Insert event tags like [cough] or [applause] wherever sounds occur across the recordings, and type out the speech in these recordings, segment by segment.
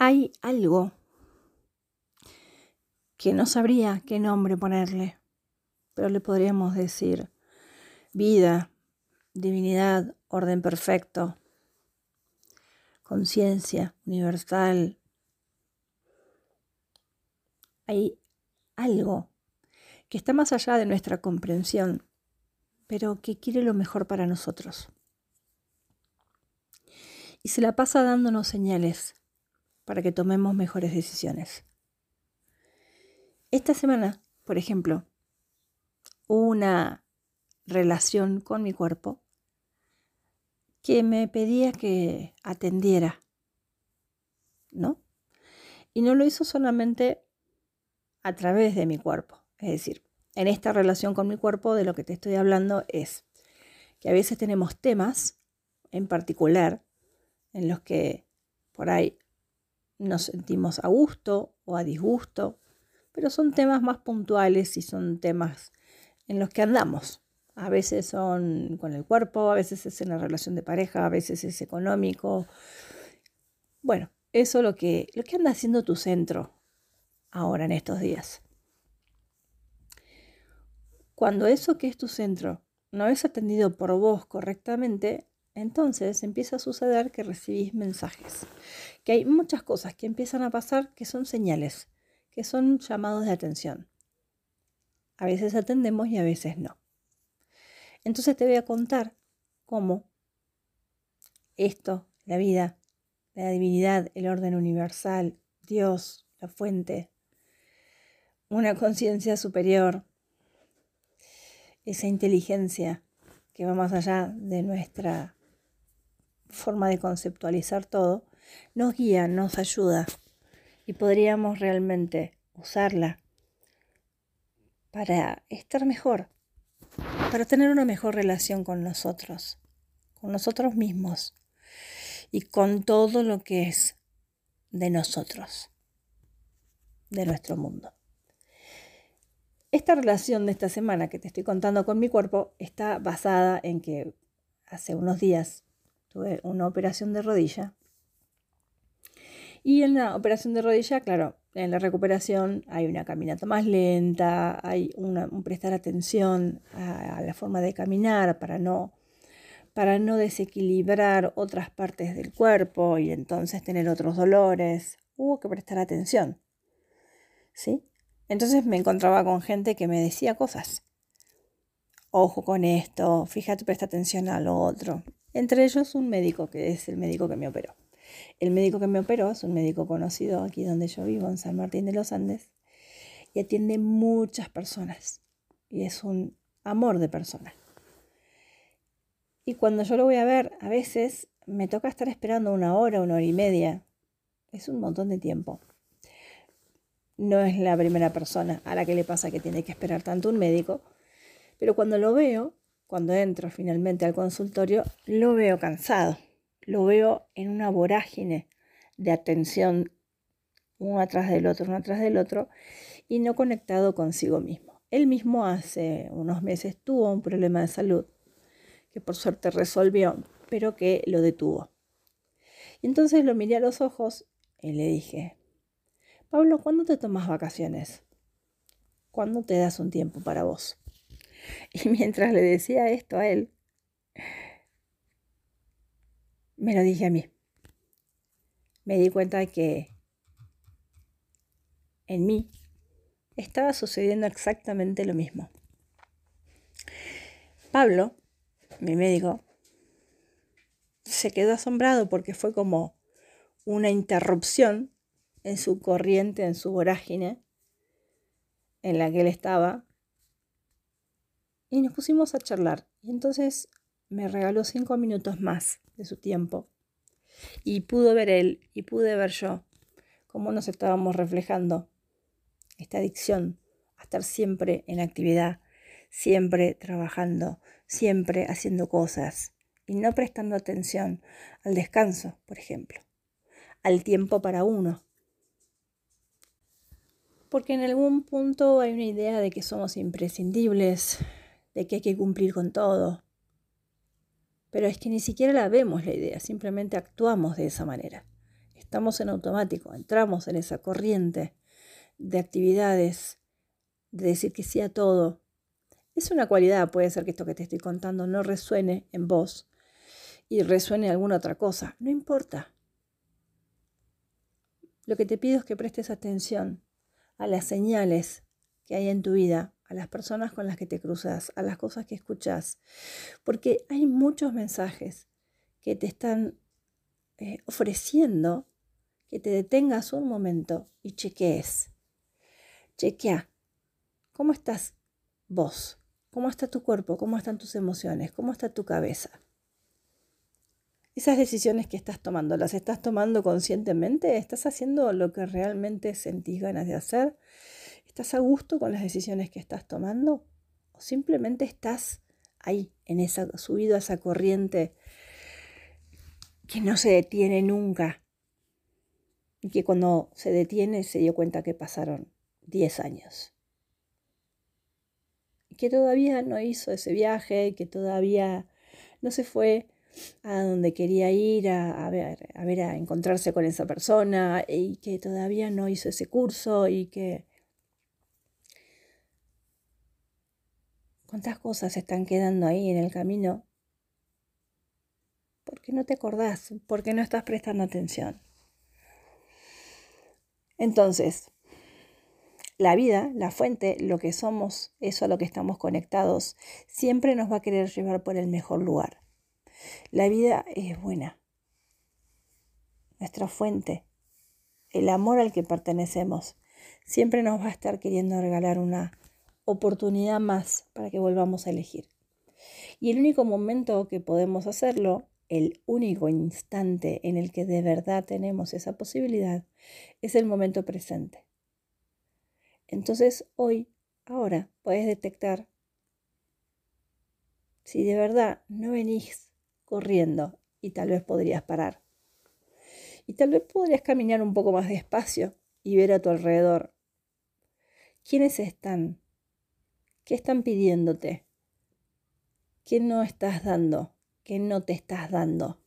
Hay algo que no sabría qué nombre ponerle, pero le podríamos decir vida, divinidad, orden perfecto, conciencia universal. Hay algo que está más allá de nuestra comprensión, pero que quiere lo mejor para nosotros. Y se la pasa dándonos señales para que tomemos mejores decisiones. Esta semana, por ejemplo, una relación con mi cuerpo que me pedía que atendiera, ¿no? Y no lo hizo solamente a través de mi cuerpo. Es decir, en esta relación con mi cuerpo de lo que te estoy hablando es que a veces tenemos temas en particular en los que por ahí nos sentimos a gusto o a disgusto pero son temas más puntuales y son temas en los que andamos. A veces son con el cuerpo, a veces es en la relación de pareja, a veces es económico. Bueno, eso es lo que, lo que anda haciendo tu centro ahora en estos días. Cuando eso que es tu centro no es atendido por vos correctamente, entonces empieza a suceder que recibís mensajes, que hay muchas cosas que empiezan a pasar que son señales que son llamados de atención. A veces atendemos y a veces no. Entonces te voy a contar cómo esto, la vida, la divinidad, el orden universal, Dios, la fuente, una conciencia superior, esa inteligencia que va más allá de nuestra forma de conceptualizar todo, nos guía, nos ayuda y podríamos realmente usarla para estar mejor, para tener una mejor relación con nosotros, con nosotros mismos y con todo lo que es de nosotros, de nuestro mundo. Esta relación de esta semana que te estoy contando con mi cuerpo está basada en que hace unos días tuve una operación de rodilla y en la operación de rodilla, claro, en la recuperación hay una caminata más lenta, hay un prestar atención a, la forma de caminar para no, para no desequilibrar otras partes del cuerpo y entonces tener otros dolores. Hubo que prestar atención. ¿Sí? Entonces me encontraba con gente que me decía cosas. Ojo con esto, fíjate, presta atención a lo otro. Entre ellos un médico, que es el médico que me operó. El médico que me operó es un médico conocido aquí donde yo vivo, en San Martín de los Andes, y atiende muchas personas. Y es un amor de persona. Y cuando yo lo voy a ver, a veces me toca estar esperando una hora, una hora y media. Es un montón de tiempo. No es la primera persona a la que le pasa que tiene que esperar tanto un médico, pero cuando lo veo, cuando entro finalmente al consultorio, lo veo cansado lo veo en una vorágine de atención uno atrás del otro, uno atrás del otro, y no conectado consigo mismo. Él mismo hace unos meses tuvo un problema de salud que por suerte resolvió, pero que lo detuvo. Y entonces lo miré a los ojos y le dije, Pablo, ¿cuándo te tomas vacaciones? ¿Cuándo te das un tiempo para vos? [laughs] Y mientras le decía esto a él, me lo dije a mí. Me di cuenta de que en mí estaba sucediendo exactamente lo mismo. Pablo, mi médico, se quedó asombrado porque fue como una interrupción en su corriente, en su vorágine en la que él estaba. Y nos pusimos a charlar. Y entonces me regaló cinco minutos más de su tiempo. Y pudo ver él y pude ver yo cómo nos estábamos reflejando esta adicción a estar siempre en actividad, siempre trabajando, siempre haciendo cosas y no prestando atención al descanso, por ejemplo, al tiempo para uno. Porque en algún punto hay una idea de que somos imprescindibles, de que hay que cumplir con todo, pero es que ni siquiera la vemos la idea, simplemente actuamos de esa manera. Estamos en automático, entramos en esa corriente de actividades, de decir que sí a todo. Es una cualidad, puede ser que esto que te estoy contando no resuene en vos y resuene alguna otra cosa, no importa. Lo que te pido es que prestes atención a las señales que hay en tu vida, a las personas con las que te cruzas, a las cosas que escuchas, porque hay muchos mensajes que te están eh, ofreciendo que te detengas un momento y chequees. Chequea. ¿Cómo estás vos? ¿Cómo está tu cuerpo? ¿Cómo están tus emociones? ¿Cómo está tu cabeza? Esas decisiones que estás tomando, ¿las estás tomando conscientemente? ¿Estás haciendo lo que realmente sentís ganas de hacer? ¿Estás a gusto con las decisiones que estás tomando? ¿O simplemente estás ahí, en esa, subido a esa corriente que no se detiene nunca? Y que cuando se detiene se dio cuenta que pasaron 10 años. Y que todavía no hizo ese viaje, que todavía no se fue a donde quería ir a, ver, a ver, a encontrarse con esa persona y que todavía no hizo ese curso y que cuántas cosas están quedando ahí en el camino porque no te acordás, porque no estás prestando atención. Entonces, la vida, la fuente, lo que somos, eso a lo que estamos conectados, siempre nos va a querer llevar por el mejor lugar. La vida es buena. Nuestra fuente, el amor al que pertenecemos, siempre nos va a estar queriendo regalar una oportunidad más para que volvamos a elegir. Y el único momento que podemos hacerlo, el único instante en el que de verdad tenemos esa posibilidad, es el momento presente. Entonces hoy, ahora, puedes detectar si de verdad no venís corriendo y tal vez podrías parar. Y tal vez podrías caminar un poco más despacio y ver a tu alrededor. ¿Quiénes están? ¿Qué están pidiéndote? ¿Qué no estás dando? ¿Qué no te estás dando?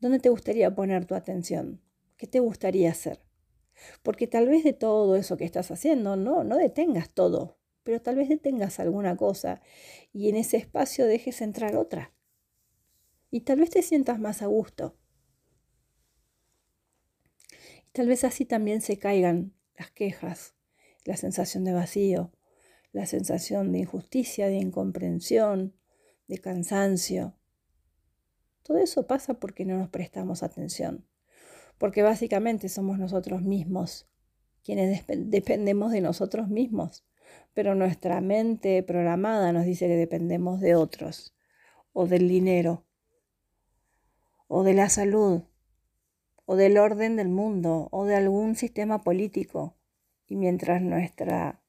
¿Dónde te gustaría poner tu atención? ¿Qué te gustaría hacer? Porque tal vez de todo eso que estás haciendo, no, no detengas todo, pero tal vez detengas alguna cosa y en ese espacio dejes entrar otra. Y tal vez te sientas más a gusto. Y tal vez así también se caigan las quejas, la sensación de vacío, la sensación de injusticia, de incomprensión, de cansancio. Todo eso pasa porque no nos prestamos atención porque básicamente somos nosotros mismos quienes dependemos de nosotros mismos, pero nuestra mente programada nos dice que dependemos de otros, o del dinero, o de la salud, o del orden del mundo, o de algún sistema político, y mientras nuestra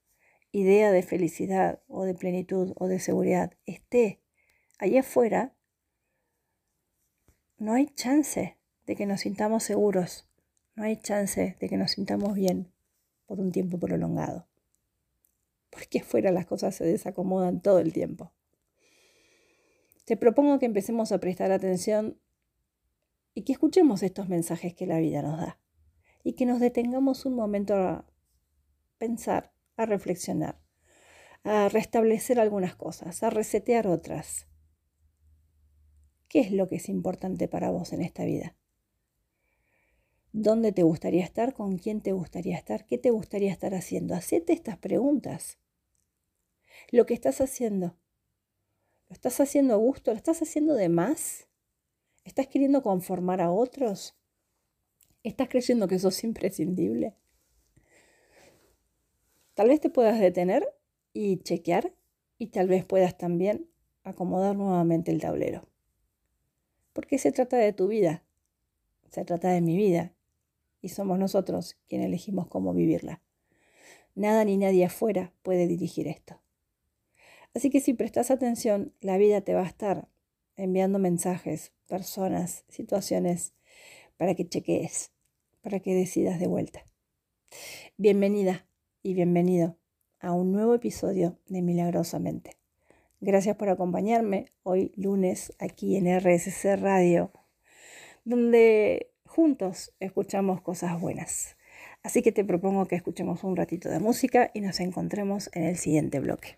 idea de felicidad o de plenitud o de seguridad esté allá afuera, no hay chance de que nos sintamos seguros. No hay chance de que nos sintamos bien por un tiempo prolongado. Porque afuera las cosas se desacomodan todo el tiempo. Te propongo que empecemos a prestar atención y que escuchemos estos mensajes que la vida nos da. Y que nos detengamos un momento pensar, a reflexionar, a restablecer algunas cosas, a resetear otras. ¿Qué es lo que es importante para vos en esta vida? ¿Dónde te gustaría estar? ¿Con quién te gustaría estar? ¿Qué te gustaría estar haciendo? Hacete estas preguntas. Lo que estás haciendo, ¿lo estás haciendo a gusto? ¿Lo estás haciendo de más? ¿Estás queriendo conformar a otros? ¿Estás creyendo que sos imprescindible? Tal vez te puedas detener y chequear y tal vez puedas también acomodar nuevamente el tablero. Porque se trata de tu vida, se trata de mi vida y somos nosotros quienes elegimos cómo vivirla. Nada ni nadie afuera puede dirigir esto. Así que si prestas atención, la vida te va a estar enviando mensajes, personas, situaciones, para que chequees, para que decidas de vuelta. Bienvenida y bienvenido a un nuevo episodio de Milagrosamente. Gracias por acompañarme hoy lunes aquí en RSC Radio, donde juntos escuchamos cosas buenas. Así que te propongo que escuchemos un ratito de música y nos encontremos en el siguiente bloque.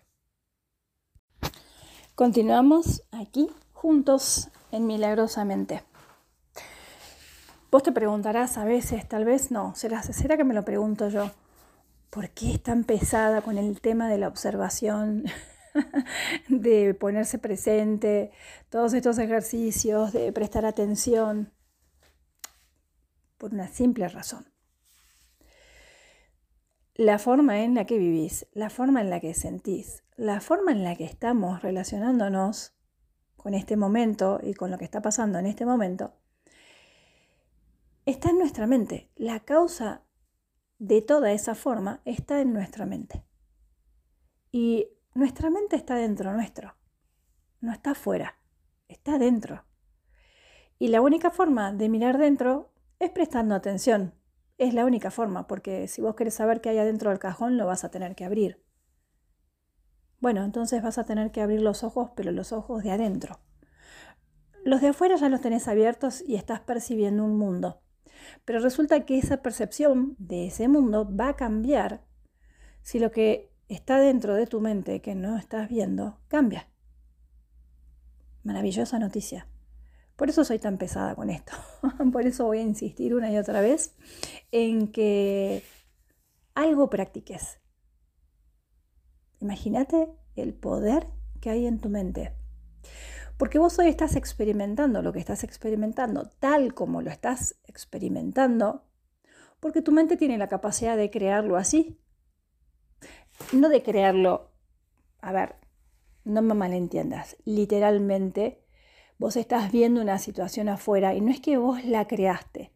Continuamos aquí juntos en Milagrosamente. Vos te preguntarás a veces, tal vez no, ¿será, ¿será que me lo pregunto yo? ¿Por qué es tan pesada con el tema de la observación, [laughs] de ponerse presente, todos estos ejercicios, de prestar atención? Por una simple razón. La forma en la que vivís, la forma en la que sentís, la forma en la que estamos relacionándonos con este momento y con lo que está pasando en este momento, está en nuestra mente. La causa de toda esa forma está en nuestra mente. Y nuestra mente está dentro nuestro, no está afuera, está dentro. Y la única forma de mirar dentro es prestando atención. Es la única forma, porque si vos querés saber qué hay adentro del cajón, lo vas a tener que abrir. Bueno, entonces vas a tener que abrir los ojos, pero los ojos de adentro. Los de afuera ya los tenés abiertos y estás percibiendo un mundo. Pero resulta que esa percepción de ese mundo va a cambiar si lo que está dentro de tu mente que no estás viendo cambia. Maravillosa noticia. Por eso soy tan pesada con esto. [laughs] Por eso voy a insistir una y otra vez en que algo practiques. Imagínate el poder que hay en tu mente. Porque vos hoy estás experimentando lo que estás experimentando tal como lo estás experimentando, porque tu mente tiene la capacidad de crearlo así. No de crearlo, a ver, no me malentiendas, literalmente vos estás viendo una situación afuera y no es que vos la creaste.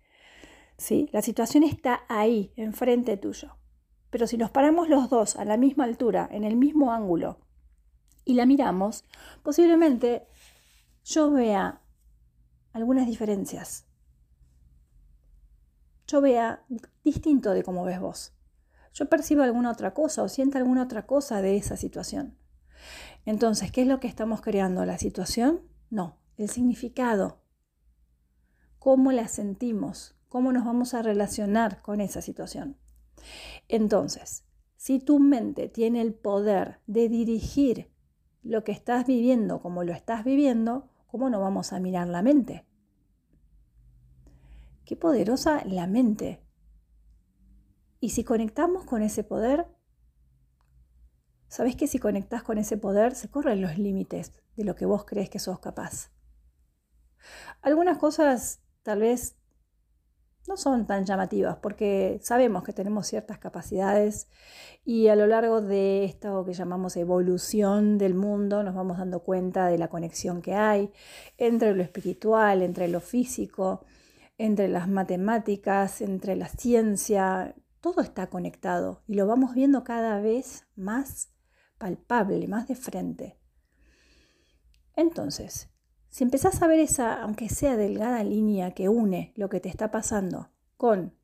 ¿sí? La situación está ahí, enfrente tuyo. Pero si nos paramos los dos a la misma altura, en el mismo ángulo, y la miramos, posiblemente yo vea algunas diferencias. Yo vea distinto de cómo ves vos. Yo percibo alguna otra cosa o siento alguna otra cosa de esa situación. Entonces, ¿qué es lo que estamos creando? ¿La situación? No, el significado. ¿Cómo la sentimos? ¿Cómo nos vamos a relacionar con esa situación? Entonces, si tu mente tiene el poder de dirigir lo que estás viviendo como lo estás viviendo, ¿cómo no vamos a mirar la mente? Qué poderosa la mente. Y si conectamos con ese poder, ¿sabes que si conectas con ese poder se corren los límites de lo que vos crees que sos capaz? Algunas cosas tal vez no son tan llamativas porque sabemos que tenemos ciertas capacidades y a lo largo de esto que llamamos evolución del mundo nos vamos dando cuenta de la conexión que hay entre lo espiritual, entre lo físico, entre las matemáticas, entre la ciencia, todo está conectado y lo vamos viendo cada vez más palpable, más de frente. Entonces, si empezás a ver esa, aunque sea delgada línea que une lo que te está pasando con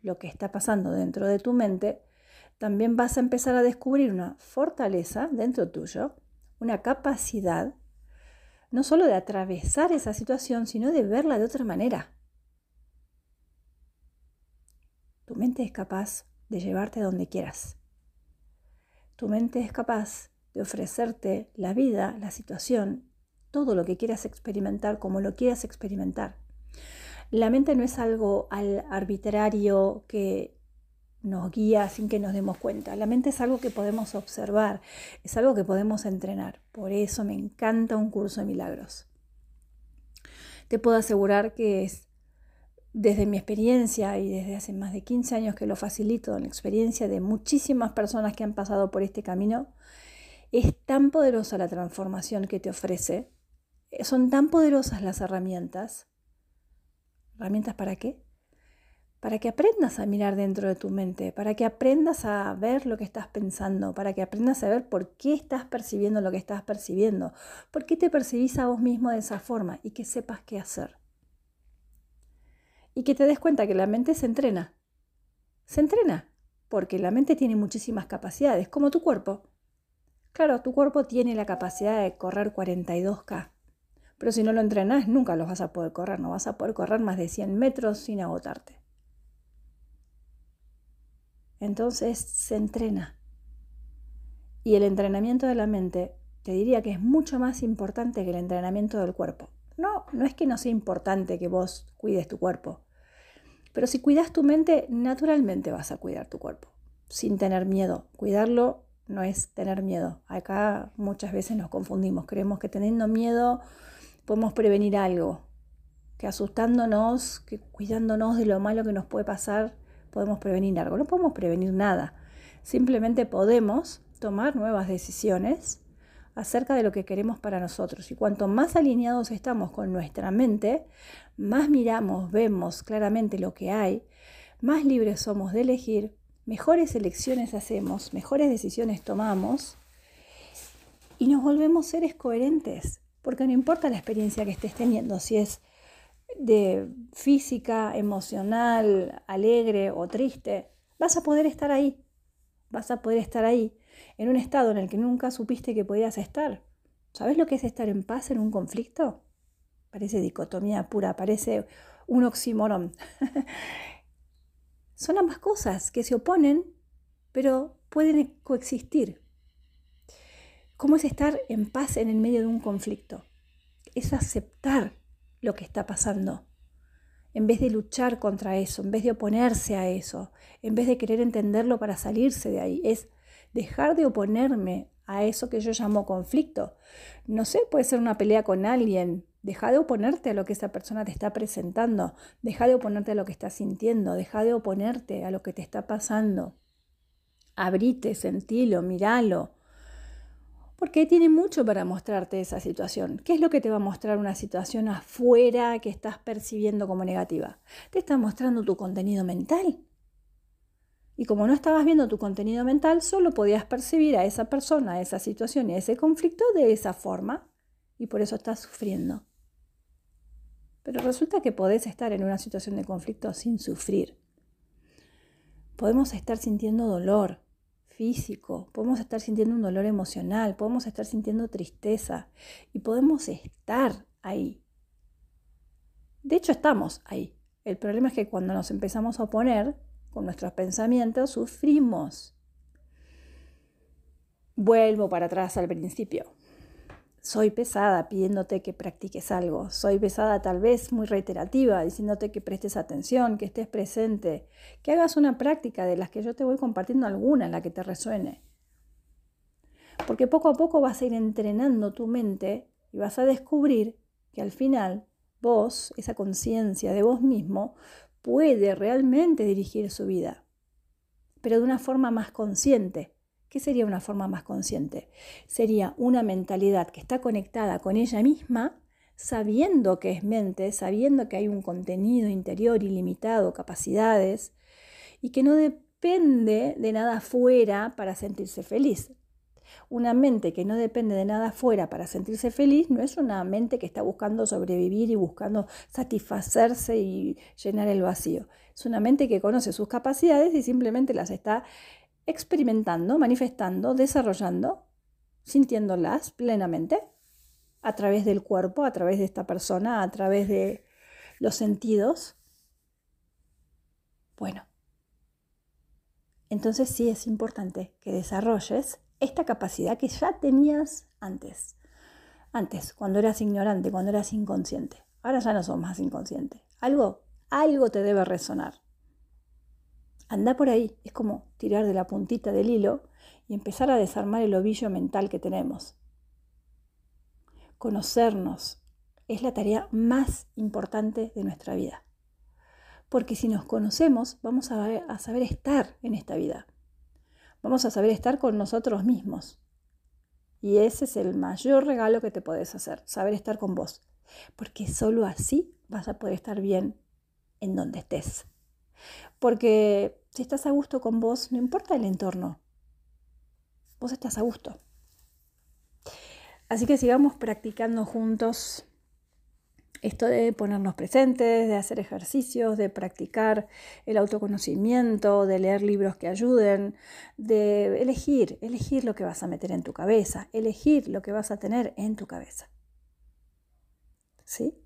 lo que está pasando dentro de tu mente, también vas a empezar a descubrir una fortaleza dentro tuyo, una capacidad no solo de atravesar esa situación, sino de verla de otra manera. Tu mente es capaz de llevarte donde quieras. Tu mente es capaz de ofrecerte la vida, la situación todo lo que quieras experimentar como lo quieras experimentar. La mente no es algo al arbitrario que nos guía sin que nos demos cuenta. La mente es algo que podemos observar, es algo que podemos entrenar. Por eso me encanta un curso de milagros. Te puedo asegurar que es desde mi experiencia y desde hace más de 15 años que lo facilito, en la experiencia de muchísimas personas que han pasado por este camino, es tan poderosa la transformación que te ofrece son tan poderosas las herramientas. ¿Herramientas para qué? Para que aprendas a mirar dentro de tu mente, para que aprendas a ver lo que estás pensando, para que aprendas a ver por qué estás percibiendo lo que estás percibiendo, por qué te percibís a vos mismo de esa forma y que sepas qué hacer. Y que te des cuenta que la mente se entrena. Se entrena, porque la mente tiene muchísimas capacidades, como tu cuerpo. Claro, tu cuerpo tiene la capacidad de correr 42K Pero si no lo entrenas, nunca los vas a poder correr. No vas a poder correr más de 100 metros sin agotarte. Entonces se entrena. Y el entrenamiento de la mente te diría que es mucho más importante que el entrenamiento del cuerpo. No, no es que no sea importante que vos cuides tu cuerpo. Pero si cuidas tu mente, naturalmente vas a cuidar tu cuerpo, sin tener miedo. Cuidarlo no es tener miedo. Acá muchas veces nos confundimos. Creemos que teniendo miedo podemos prevenir algo. Que asustándonos, que cuidándonos de lo malo que nos puede pasar, podemos prevenir algo. No podemos prevenir nada. Simplemente podemos tomar nuevas decisiones acerca de lo que queremos para nosotros. Y cuanto más alineados estamos con nuestra mente, más miramos, vemos claramente lo que hay, más libres somos de elegir, mejores elecciones hacemos, mejores decisiones tomamos y nos volvemos seres coherentes, porque no importa la experiencia que estés teniendo, si es de física, emocional, alegre o triste, vas a poder estar ahí, vas a poder estar ahí en un estado en el que nunca supiste que podías estar. ¿Sabes lo que es estar en paz en un conflicto? Parece dicotomía pura, parece un oxímoron. [laughs] Son ambas cosas que se oponen, pero pueden coexistir. ¿Cómo es estar en paz en el medio de un conflicto? Es aceptar lo que está pasando, en vez de luchar contra eso, en vez de oponerse a eso, en vez de querer entenderlo para salirse de ahí. Es dejar de oponerme a eso que yo llamo conflicto. No sé, puede ser una pelea con alguien. Deja de oponerte a lo que esa persona te está presentando. Deja de oponerte a lo que estás sintiendo. Deja de oponerte a lo que te está pasando. Abrite, sentilo, miralo. Porque tiene mucho para mostrarte esa situación. ¿Qué es lo que te va a mostrar una situación afuera que estás percibiendo como negativa? Te está mostrando tu contenido mental. Y como no estabas viendo tu contenido mental, solo podías percibir a esa persona, a esa situación y a ese conflicto de esa forma. Y por eso estás sufriendo. Pero resulta que podés estar en una situación de conflicto sin sufrir. Podemos estar sintiendo dolor físico, podemos estar sintiendo un dolor emocional, podemos estar sintiendo tristeza y podemos estar ahí. De hecho, estamos ahí. El problema es que cuando nos empezamos a oponer, con nuestros pensamientos, sufrimos. Vuelvo para atrás al principio. Soy pesada pidiéndote que practiques algo. Soy pesada tal vez muy reiterativa, diciéndote que prestes atención, que estés presente, que hagas una práctica de las que yo te voy compartiendo alguna la que te resuene. Porque poco a poco vas a ir entrenando tu mente y vas a descubrir que al final vos, esa conciencia de vos mismo, puede realmente dirigir su vida, pero de una forma más consciente. ¿Qué sería una forma más consciente? Sería una mentalidad que está conectada con ella misma, sabiendo que es mente, sabiendo que hay un contenido interior ilimitado, capacidades, y que no depende de nada fuera para sentirse feliz. Una mente que no depende de nada fuera para sentirse feliz no es una mente que está buscando sobrevivir y buscando satisfacerse y llenar el vacío. Es una mente que conoce sus capacidades y simplemente las está experimentando, manifestando, desarrollando, sintiéndolas plenamente a través del cuerpo, a través de esta persona, a través de los sentidos. Bueno, entonces sí es importante que desarrolles esta capacidad que ya tenías antes. Antes, cuando eras ignorante, cuando eras inconsciente. Ahora ya no sos más inconsciente. Algo, algo te debe resonar. Anda por ahí, es como tirar de la puntita del hilo y empezar a desarmar el ovillo mental que tenemos. Conocernos es la tarea más importante de nuestra vida. Porque si nos conocemos, vamos a, a saber estar en esta vida. Vamos a saber estar con nosotros mismos. Y ese es el mayor regalo que te puedes hacer, saber estar con vos. Porque solo así vas a poder estar bien en donde estés. Porque si estás a gusto con vos, no importa el entorno. Vos estás a gusto. Así que sigamos practicando juntos esto de ponernos presentes, de hacer ejercicios, de practicar el autoconocimiento, de leer libros que ayuden, de elegir, elegir lo que vas a meter en tu cabeza, elegir lo que vas a tener en tu cabeza. ¿sí?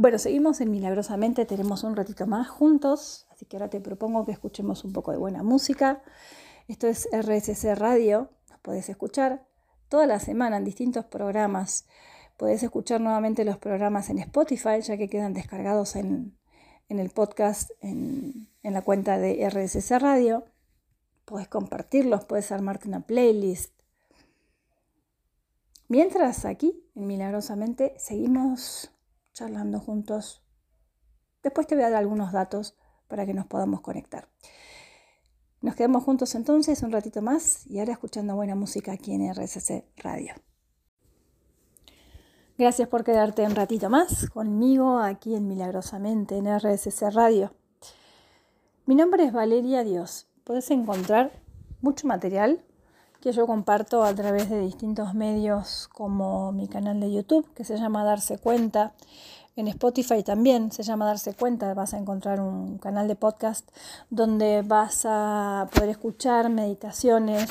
Bueno, seguimos en Milagrosamente, tenemos un ratito más juntos, así que ahora te propongo que escuchemos un poco de buena música. Esto es RSC Radio, nos podés escuchar toda la semana en distintos programas. Podés escuchar nuevamente los programas en Spotify, ya que quedan descargados en, el podcast, en, en, la cuenta de RSC Radio. Podés compartirlos, podés armarte una playlist. Mientras aquí, en Milagrosamente, seguimos charlando juntos. Después te voy a dar algunos datos para que nos podamos conectar. Nos quedamos juntos entonces un ratito más y ahora escuchando buena música aquí en RSC Radio. Gracias por quedarte un ratito más conmigo aquí en Milagrosamente en RSC Radio. Mi nombre es Valeria Dios. Puedes encontrar mucho material que yo comparto a través de distintos medios como mi canal de YouTube que se llama Darse Cuenta en Spotify también se llama Darse Cuenta, vas a encontrar un canal de podcast donde vas a poder escuchar meditaciones,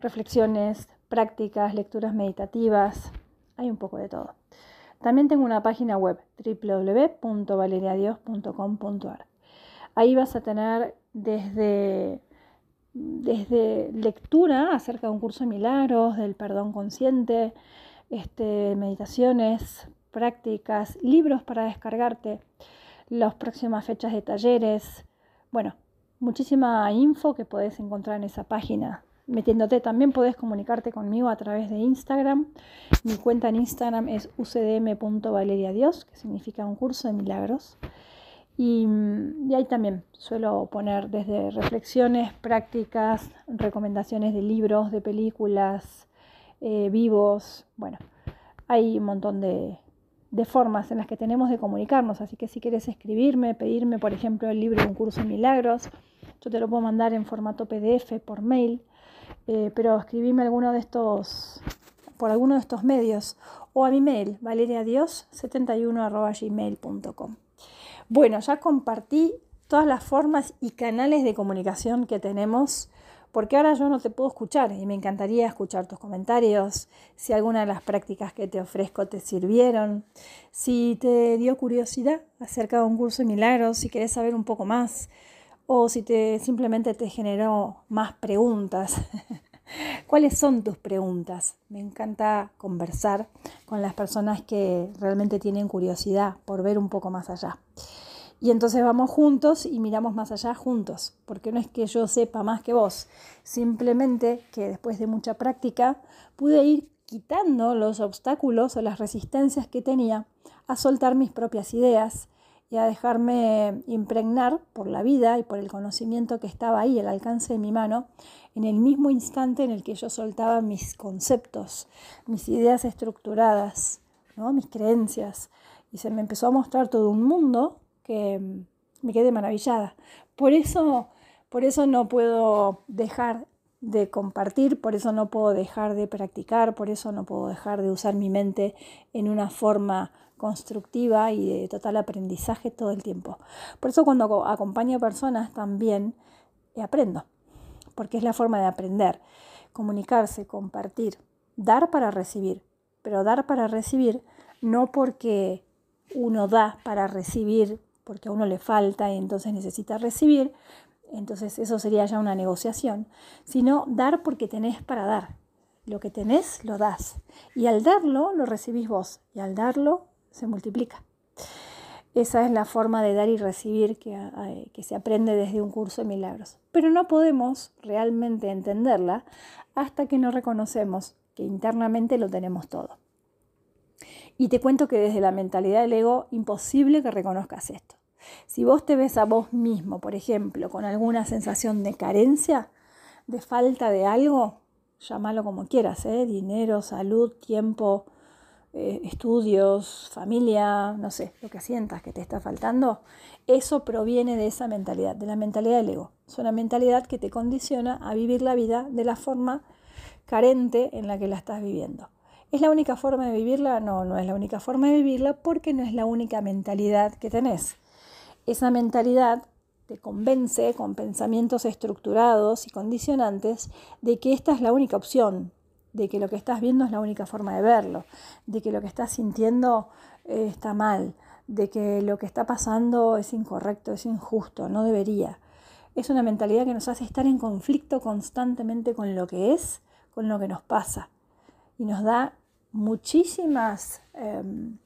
reflexiones, prácticas, lecturas meditativas, hay un poco de todo. También tengo una página web www.valeriadios.com.ar. Ahí vas a tener desde, desde lectura acerca de un curso de milagros, del perdón consciente, este, meditaciones, prácticas, libros para descargarte, las próximas fechas de talleres, bueno, muchísima info que puedes encontrar en esa página. Metiéndote también puedes comunicarte conmigo a través de Instagram. Mi cuenta en Instagram es ucdm.valeriadios, que significa un curso de milagros. Y, ahí también suelo poner desde reflexiones, prácticas, recomendaciones de libros, de películas, eh, vivos. Bueno, hay un montón de, de formas en las que tenemos de comunicarnos. Así que si quieres escribirme, pedirme, por ejemplo, el libro un curso de milagros, yo te lo puedo mandar en formato PDF por mail, eh, pero escribirme alguno de estos, por alguno de estos medios o a mi mail, valeriadios71.gmail.com. Bueno, ya compartí todas las formas y canales de comunicación que tenemos porque ahora yo no te puedo escuchar y me encantaría escuchar tus comentarios, si alguna de las prácticas que te ofrezco te sirvieron, si te dio curiosidad acerca de un curso de milagros, si querés saber un poco más o si te simplemente te generó más preguntas. [laughs] ¿Cuáles son tus preguntas? Me encanta conversar con las personas que realmente tienen curiosidad por ver un poco más allá. Y entonces vamos juntos y miramos más allá juntos, porque no es que yo sepa más que vos, simplemente que después de mucha práctica pude ir quitando los obstáculos o las resistencias que tenía a soltar mis propias ideas y a dejarme impregnar por la vida y por el conocimiento que estaba ahí al alcance de mi mano en el mismo instante en el que yo soltaba mis conceptos, mis ideas estructuradas, ¿no? mis creencias. Y se me empezó a mostrar todo un mundo que me quedé maravillada. Por eso, por eso no puedo dejar de compartir, por eso no puedo dejar de practicar, por eso no puedo dejar de usar mi mente en una forma constructiva y de total aprendizaje todo el tiempo. Por eso cuando acompaño a personas también eh, aprendo, porque es la forma de aprender, comunicarse, compartir, dar para recibir, pero dar para recibir no porque uno da para recibir porque a uno le falta y entonces necesita recibir, entonces eso sería ya una negociación, sino dar porque tenés para dar. Lo que tenés, lo das. Y al darlo, lo recibís vos. Y al darlo, se multiplica. Esa es la forma de dar y recibir que, que, se aprende desde un curso de milagros. Pero no podemos realmente entenderla hasta que no reconocemos que internamente lo tenemos todo. Y te cuento que desde la mentalidad del ego, imposible que reconozcas esto. Si vos te ves a vos mismo, por ejemplo, con alguna sensación de carencia, de falta de algo, llámalo como quieras, ¿eh? dinero, salud, tiempo, eh, estudios, familia, no sé, lo que sientas que te está faltando, eso proviene de esa mentalidad, de la mentalidad del ego. Es una mentalidad que te condiciona a vivir la vida de la forma carente en la que la estás viviendo. ¿Es la única forma de vivirla? No, no es la única forma de vivirla porque no es la única mentalidad que tenés. Esa mentalidad te convence con pensamientos estructurados y condicionantes de que esta es la única opción, de que lo que estás viendo es la única forma de verlo, de que lo que estás sintiendo eh, está mal, de que lo que está pasando es incorrecto, es injusto, no debería. Es una mentalidad que nos hace estar en conflicto constantemente con lo que es, con lo que nos pasa. Y nos da muchísimas, em,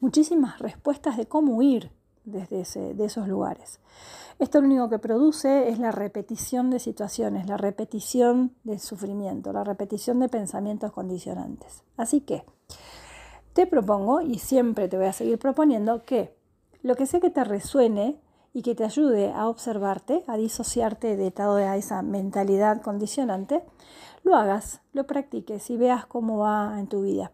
muchísimas respuestas de cómo huir desde de esos lugares. Esto lo único que produce es la repetición de situaciones, la repetición del sufrimiento, la repetición de pensamientos condicionantes. Así que te propongo, y siempre te voy a seguir proponiendo, que lo que sea que te resuene y que te ayude a observarte, a disociarte de toda esa mentalidad condicionante, lo hagas, lo practiques y veas cómo va en tu vida.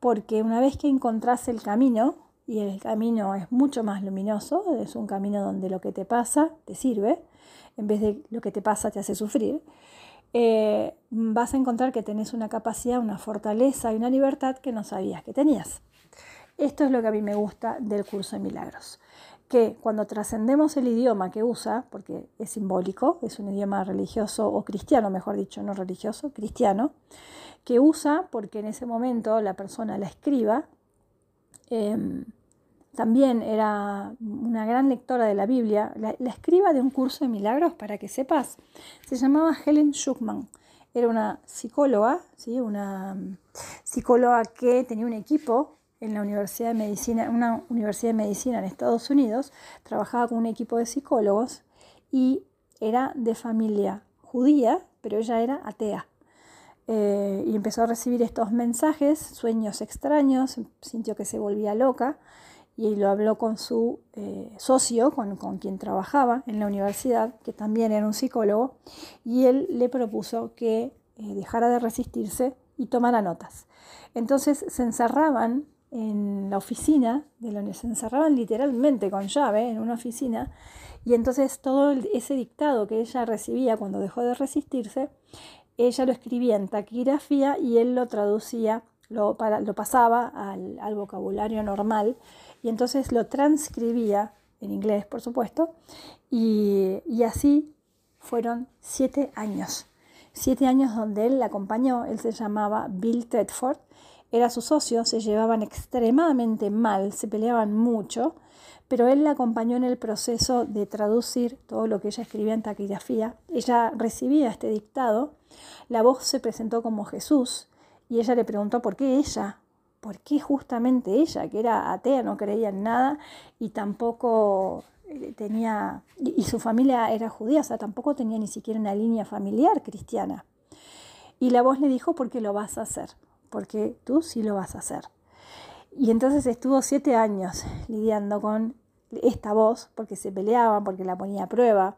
Porque una vez que encontrás el camino, y el camino es mucho más luminoso, es un camino donde lo que te pasa te sirve, en vez de lo que te pasa te hace sufrir, eh, vas a encontrar que tenés una capacidad, una fortaleza y una libertad que no sabías que tenías. Esto es lo que a mí me gusta del curso de milagros, que cuando trascendemos el idioma que usa, porque es simbólico, es un idioma religioso o cristiano, mejor dicho, no religioso, cristiano, que usa porque en ese momento la persona la escriba, em, también era una gran lectora de la Biblia, la, escriba de un curso de milagros, para que sepas, se llamaba Helen Schuckman. Era una psicóloga, ¿sí? una mm, psicóloga que tenía un equipo en la Universidad de Medicina, una universidad de medicina en Estados Unidos, trabajaba con un equipo de psicólogos y era de familia judía, pero ella era atea. Eh, y empezó a recibir estos mensajes, sueños extraños, sintió que se volvía loca y lo habló con su eh, socio, con, quien trabajaba en la universidad, que también era un psicólogo, y él le propuso que eh, dejara de resistirse y tomara notas. Entonces se encerraban en la oficina, de se encerraban literalmente con llave en una oficina, y entonces todo ese dictado que ella recibía cuando dejó de resistirse, ella lo escribía en taquigrafía y él lo traducía, lo, lo pasaba al, al vocabulario normal y entonces lo transcribía en inglés, por supuesto, y, así fueron siete años. Siete años donde él la acompañó, él se llamaba Bill Tedford, era su socio, se llevaban extremadamente mal, se peleaban mucho, pero él la acompañó en el proceso de traducir todo lo que ella escribía en taquigrafía. Ella recibía este dictado, la voz se presentó como Jesús y ella le preguntó por qué ella, ¿por qué justamente ella, que era atea, no creía en nada y tampoco eh, tenía, y, su familia era judía, o sea, tampoco tenía ni siquiera una línea familiar cristiana? Y la voz le dijo, porque lo vas a hacer, porque tú sí lo vas a hacer. Y entonces estuvo siete años lidiando con esta voz, porque se peleaban, porque la ponía a prueba,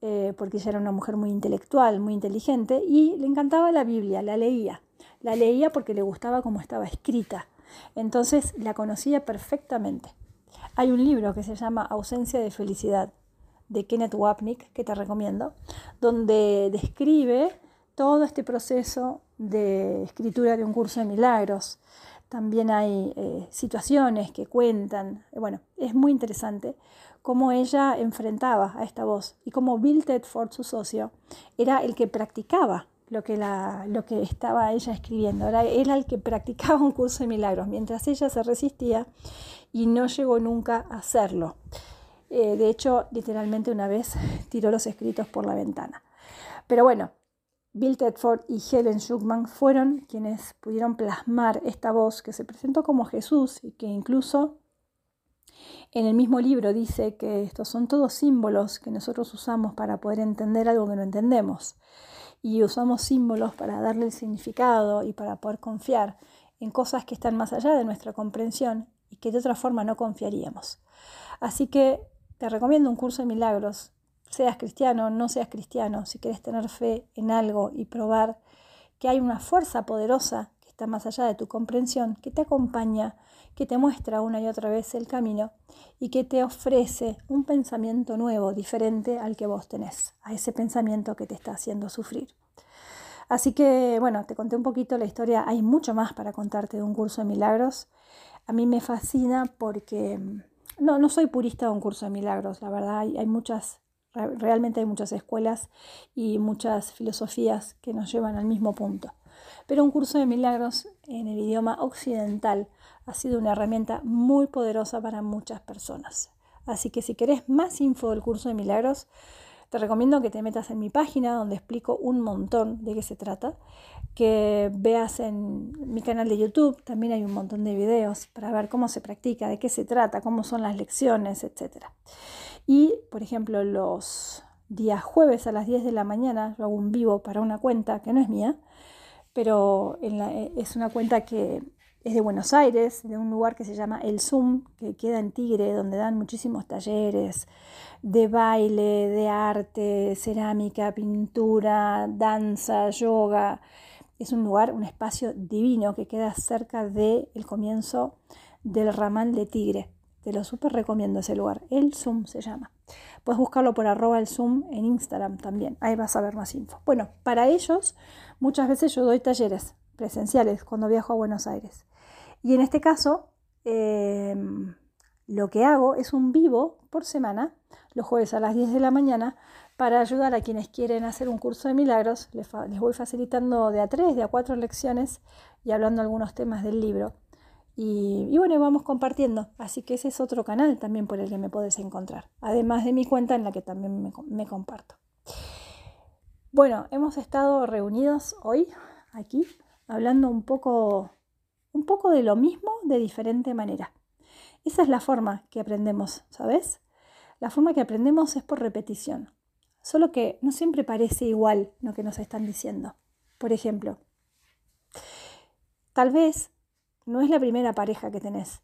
eh, porque ella era una mujer muy intelectual, muy inteligente, y le encantaba la Biblia, la leía. La leía porque le gustaba cómo estaba escrita. Entonces la conocía perfectamente. Hay un libro que se llama Ausencia de Felicidad de Kenneth Wapnick, que te recomiendo, donde describe todo este proceso de escritura de un curso de milagros. También hay eh, situaciones que cuentan. Bueno, es muy interesante cómo ella enfrentaba a esta voz y cómo Bill Tedford, su socio, era el que practicaba lo que, lo que estaba ella escribiendo. Era, era el que practicaba un curso de milagros, mientras ella se resistía y no llegó nunca a hacerlo. Eh, de hecho, literalmente una vez tiró los escritos por la ventana. Pero bueno, Bill Tedford y Helen Schuckman fueron quienes pudieron plasmar esta voz que se presentó como Jesús y que incluso en el mismo libro dice que estos son todos símbolos que nosotros usamos para poder entender algo que no entendemos. Y usamos símbolos para darle el significado y para poder confiar en cosas que están más allá de nuestra comprensión y que de otra forma no confiaríamos. Así que te recomiendo un curso de milagros, seas cristiano, no seas cristiano, si quieres tener fe en algo y probar que hay una fuerza poderosa está más allá de tu comprensión, que te acompaña, que te muestra una y otra vez el camino y que te ofrece un pensamiento nuevo, diferente al que vos tenés, a ese pensamiento que te está haciendo sufrir. Así que, bueno, te conté un poquito la historia, hay mucho más para contarte de un curso de milagros. A mí me fascina porque, no, no soy purista de un curso de milagros, la verdad, hay, hay muchas, realmente hay muchas escuelas y muchas filosofías que nos llevan al mismo punto. Pero un curso de milagros en el idioma occidental ha sido una herramienta muy poderosa para muchas personas. Así que si querés más info del curso de milagros, te recomiendo que te metas en mi página donde explico un montón de qué se trata, que veas en mi canal de YouTube, también hay un montón de videos para ver cómo se practica, de qué se trata, cómo son las lecciones, etc. Y, por ejemplo, los días jueves a las 10 de la mañana yo hago un vivo para una cuenta que no es mía, pero es una cuenta que es de Buenos Aires, de un lugar que se llama El Zoom, que queda en Tigre, donde dan muchísimos talleres de baile, de arte, cerámica, pintura, danza, yoga. Es un lugar, un espacio divino que queda cerca del comienzo del ramal de Tigre. Te lo súper recomiendo ese lugar. El Zoom se llama. Puedes buscarlo por arroba el Zoom en Instagram también. Ahí vas a ver más info. Bueno, para ellos muchas veces yo doy talleres presenciales cuando viajo a Buenos Aires. Y en este caso, em, lo que hago es un vivo por semana, los jueves a las 10 de la mañana, para ayudar a quienes quieren hacer un curso de milagros. Les, voy facilitando de a tres, de a cuatro lecciones y hablando algunos temas del libro. Y, bueno, vamos compartiendo. Así que ese es otro canal también por el que me puedes encontrar. Además de mi cuenta en la que también me comparto. Bueno, hemos estado reunidos hoy aquí hablando un poco un poco de lo mismo de diferente manera. Esa es la forma que aprendemos, ¿sabes? La forma que aprendemos es por repetición. Solo que no siempre parece igual lo que nos están diciendo. Por ejemplo, tal vez no es la primera pareja que tenés,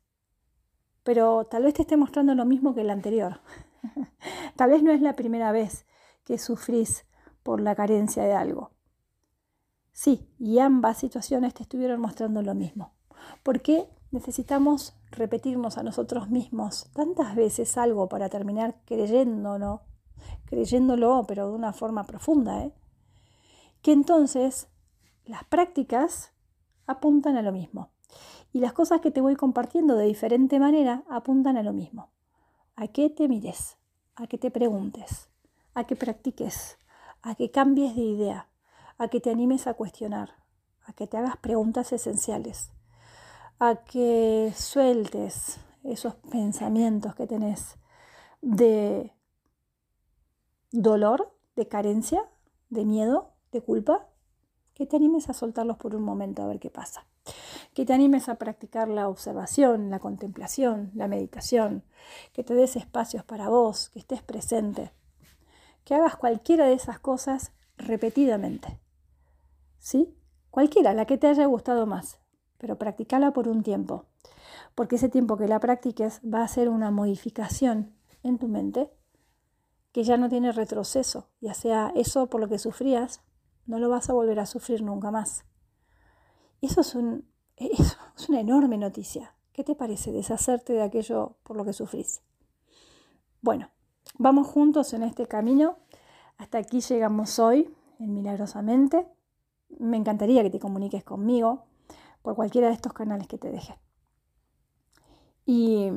pero tal vez te esté mostrando lo mismo que la anterior. [laughs] tal vez no es la primera vez que sufrís por la carencia de algo. Sí, y ambas situaciones te estuvieron mostrando lo mismo. ¿Por qué necesitamos repetirnos a nosotros mismos tantas veces algo para terminar creyéndolo, creyéndolo, pero de una forma profunda? ¿eh? Que entonces las prácticas apuntan a lo mismo. Y las cosas que te voy compartiendo de diferente manera apuntan a lo mismo. A que te mires, a que te preguntes, a que practiques, a que cambies de idea, a que te animes a cuestionar, a que te hagas preguntas esenciales, a que sueltes esos pensamientos que tenés de dolor, de carencia, de miedo, de culpa, que te animes a soltarlos por un momento a ver qué pasa. Que te animes a practicar la observación, la contemplación, la meditación, que te des espacios para vos, que estés presente, que hagas cualquiera de esas cosas repetidamente. ¿Sí? Cualquiera, la que te haya gustado más pero practicala por un tiempo, porque ese tiempo que la practiques va a ser una modificación en tu mente que ya no tiene retroceso, ya sea eso por lo que sufrías, no lo vas a volver a sufrir nunca más. Eso es, un, [laughs] eso es una enorme noticia. ¿Qué te parece deshacerte de aquello por lo que sufrís? Bueno, vamos juntos en este camino. Hasta aquí llegamos hoy, en Milagrosamente. Me encantaría que te comuniques conmigo por cualquiera de estos canales que te deje. ¿Y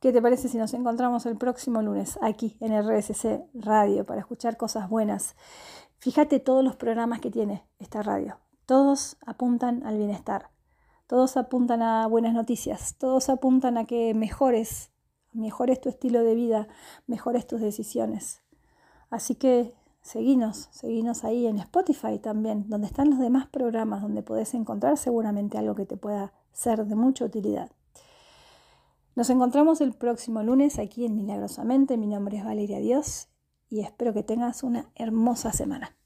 qué te parece si nos encontramos el próximo lunes aquí en RSC Radio para escuchar cosas buenas? Fíjate todos los programas que tiene esta radio. Todos apuntan al bienestar. Todos apuntan a buenas noticias. Todos apuntan a que mejores, mejores tu estilo de vida, mejores tus decisiones. Así que Seguinos, seguinos ahí en Spotify también, donde están los demás programas, donde podés encontrar seguramente algo que te pueda ser de mucha utilidad. Nos encontramos el próximo lunes aquí en Milagrosamente. Mi nombre es Valeria Dios y espero que tengas una hermosa semana.